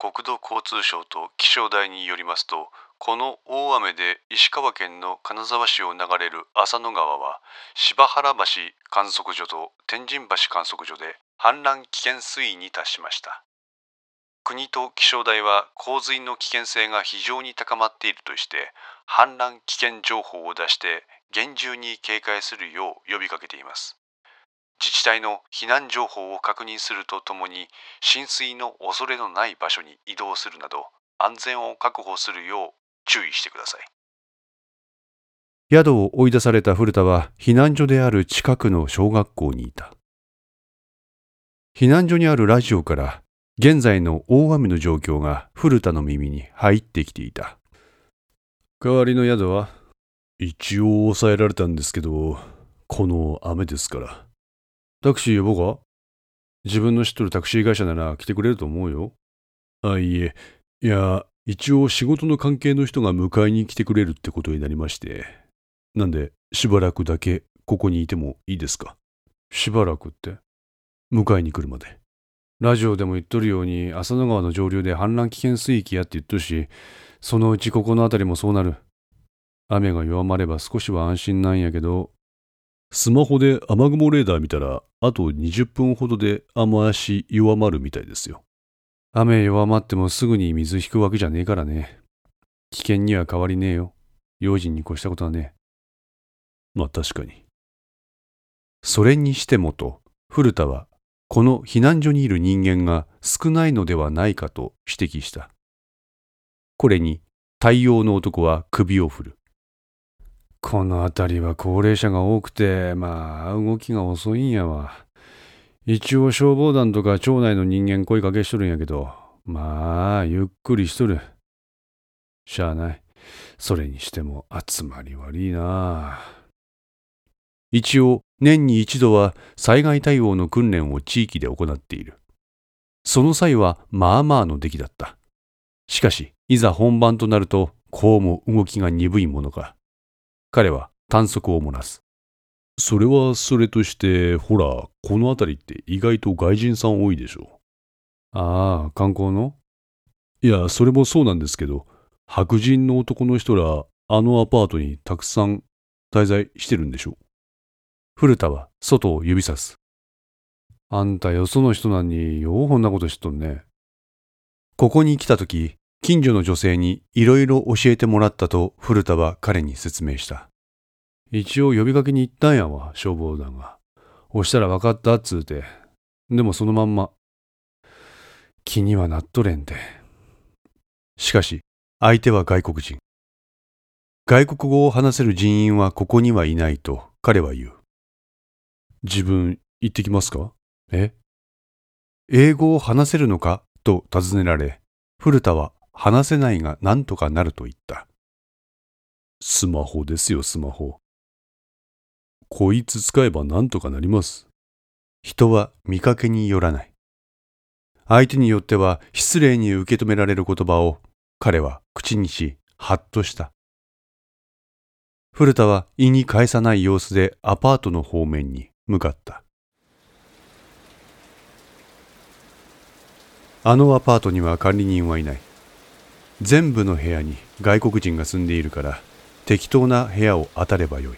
国土交通省と気象台によりますとこの大雨で石川県の金沢市を流れる浅野川は柴原橋観測所と天神橋観測所で氾濫危険水位に達しました。国と気象台は洪水の危険性が非常に高まっているとして氾濫危険情報を出して厳重に警戒するよう呼びかけています。自治体の避難情報を確認するとともに浸水の恐れのない場所に移動するなど安全を確保するよう注意してください。宿を追い出された古田は避難所である近くの小学校にいた。避難所にあるラジオから現在の大雨の状況が古田の耳に入ってきていた。代わりの宿は一応抑えられたんですけどこの雨ですからタクシー呼ぼうか？自分の知っとるタクシー会社なら来てくれると思うよ。あいいえ。いや一応仕事の関係の人が迎えに来てくれるってことになりまして。なんでしばらくだけここにいてもいいですか？しばらくって？迎えに来るまで。ラジオでも言っとるように浅野川の上流で氾濫危険水域やって言っとるしそのうちここの辺りもそうなる。雨が弱まれば少しは安心なんやけどスマホで雨雲レーダー見たらあと20分ほどで雨足弱まるみたいですよ。雨弱まってもすぐに水引くわけじゃねえからね。危険には変わりねえよ。用心に越したことはねまあ確かに。それにしてもと古田はこの避難所にいる人間が少ないのではないかと指摘した。これに対応の男は首を振るこの辺りは高齢者が多くてまあ動きが遅いんやわ。一応消防団とか町内の人間声かけしとるんやけどまあゆっくりしとる。しゃあない。それにしても集まり悪いな。一応年に一度は災害対応の訓練を地域で行っている。その際はまあまあの出来だった。しかしいざ本番となるとこうも動きが鈍いものか。彼は短足を漏らす。それはそれとしてほらこの辺りって意外と外人さん多いでしょああ観光の？いやそれもそうなんですけど白人の男の人らあのアパートにたくさん滞在してるんでしょ古田は外を指さす。あんたよその人なんにようこんなことしとんね。ここに来た時近所の女性にいろいろ教えてもらったと古田は彼に説明した。一応呼びかけに行ったんやわ消防団が。押したら分かったっつうて。でもそのまんま。気にはなっとれんて。しかし相手は外国人。外国語を話せる人員はここにはいないと彼は言う。自分行ってきますか？え？英語を話せるのか？と尋ねられ古田は話せないが何とかなると言った。スマホですよスマホ。こいつ使えば何とかなります。人は見かけによらない。相手によっては失礼に受け止められる言葉を彼は口にしハッとした。古田は意に介さない様子でアパートの方面に向かった。あのアパートには管理人はいない。全部の部屋に外国人が住んでいるから適当な部屋を当たればよい。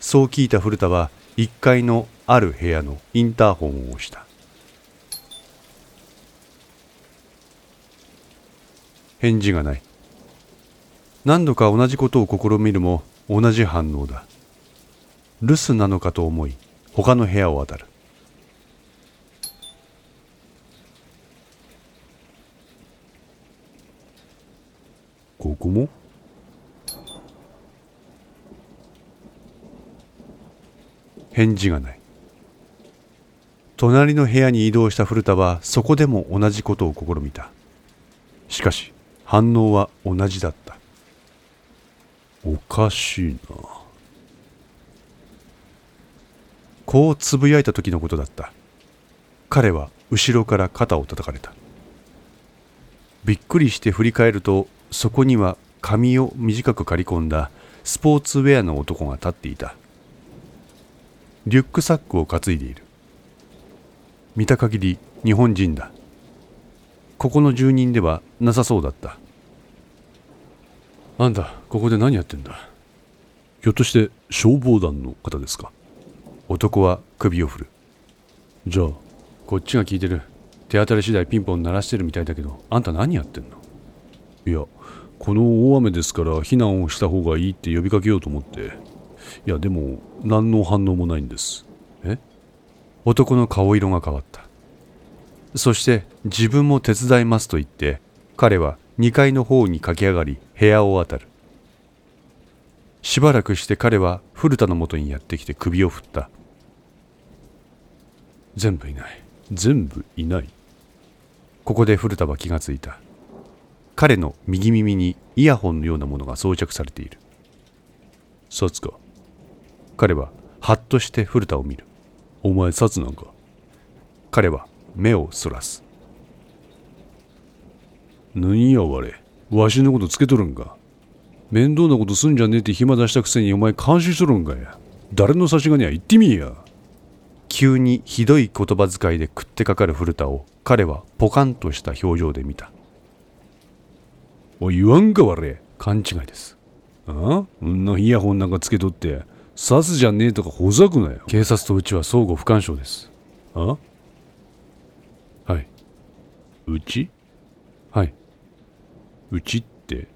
そう聞いた古田は1階のある部屋のインターホンを押した。返事がない。何度か同じことを試みるも同じ反応だ。留守なのかと思い他の部屋を当たる。ここも？返事がない。隣の部屋に移動した古田はそこでも同じことを試みた。しかし反応は同じだった。おかしいな。こうつぶやいた時のことだった。彼は後ろから肩を叩かれた。びっくりして振り返るとそこには髪を短く刈り込んだスポーツウェアの男が立っていた。リュックサックを担いでいる。見た限り日本人だ。ここの住人ではなさそうだった。あんたここで何やってんだ？ひょっとして消防団の方ですか？男は首を振る。じゃあこっちが聞いてる。手当たり次第ピンポン鳴らしてるみたいだけどあんた何やってんの？いやこの大雨ですから避難をした方がいいって呼びかけようと思って。いやでも何の反応もないんです。え？男の顔色が変わった。そして自分も手伝いますと言って彼は2階の方に駆け上がり部屋を渡る。しばらくして彼は古田のもとにやってきて首を振った。全部いない。全部いない。ここで古田は気がついた。彼の右耳にイヤホンのようなものが装着されている。札か彼はハッとして古田を見る。お前札なんか？彼は目をそらす。何やわれ？わしのことつけとるんか？面倒なことすんじゃねえって暇出したくせにお前監視しとるんかや？誰の差し金や？言ってみいや。急にひどい言葉遣いで食ってかかる古田を彼はポカンとした表情で見た。おい言わんかわれ勘違いです。あ？あんなイヤホンなんかつけとって刺すじゃねえとかほざくなよ。警察とうちは相互不干渉です。あ？はい。うち？はい。うちって？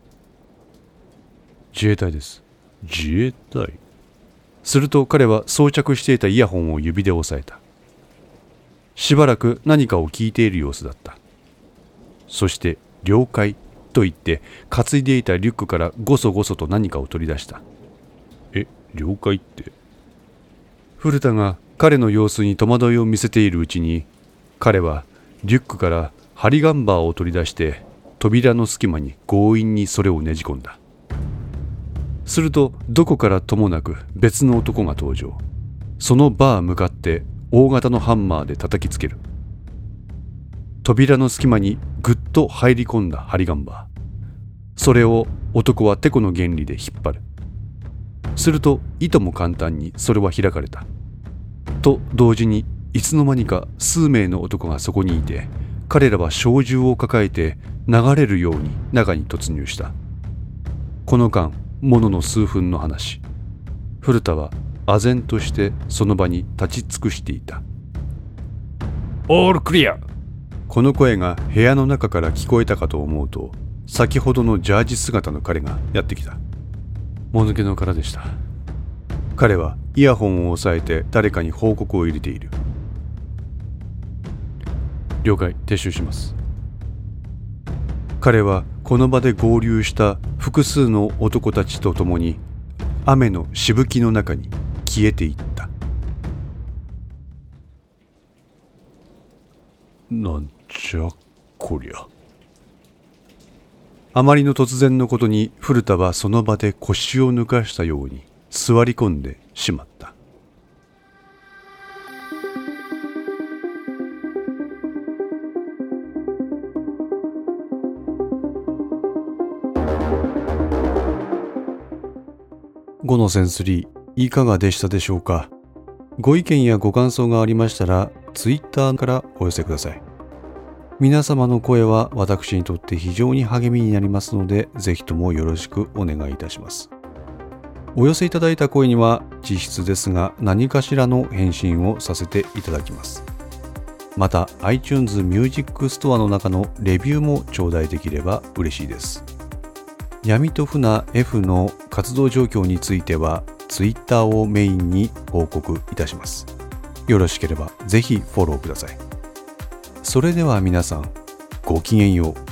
自衛隊です。自衛隊？すると彼は装着していたイヤホンを指で押さえた。しばらく何かを聞いている様子だった。そして「了解」と言って担いでいたリュックからごそごそと何かを取り出した。え了解って。古田が彼の様子に戸惑いを見せているうちに彼はリュックから針ガンバーを取り出して扉の隙間に強引にそれをねじ込んだ。するとどこからともなく別の男が登場。そのバー向かって大型のハンマーで叩きつける。扉の隙間にぐっと入り込んだ針ガンバー。それを男はテコの原理で引っ張る。するといとも簡単にそれは開かれた。と同時にいつの間にか数名の男がそこにいて彼らは小銃を抱えて流れるように中に突入した。この間ものの数分の話。古田は唖然としてその場に立ち尽くしていた。オールクリア。この声が部屋の中から聞こえたかと思うと先ほどのジャージ姿の彼がやってきた。もぬけの殻でした。彼はイヤホンを押さえて誰かに報告を入れている。了解撤収します。彼はこの場で合流した複数の男たちと共に雨のしぶきの中に消えていった。なんじゃこりゃあまりの突然のことに古田はその場で腰を抜かしたように座り込んでしまった。5のセンスリーいかがでしたでしょうか？ご意見やご感想がありましたら Twitter からお寄せください。皆様の声は私にとって非常に励みになりますのでぜひともよろしくお願いいたします。お寄せいただいた声には実質ですが何かしらの返信をさせていただきます。また iTunes Music Store の中のレビューも頂戴できれば嬉しいです。闇と船 F の活動状況については Twitter をメインに報告いたします。よろしければぜひフォローください。それでは皆さんごきげんよう。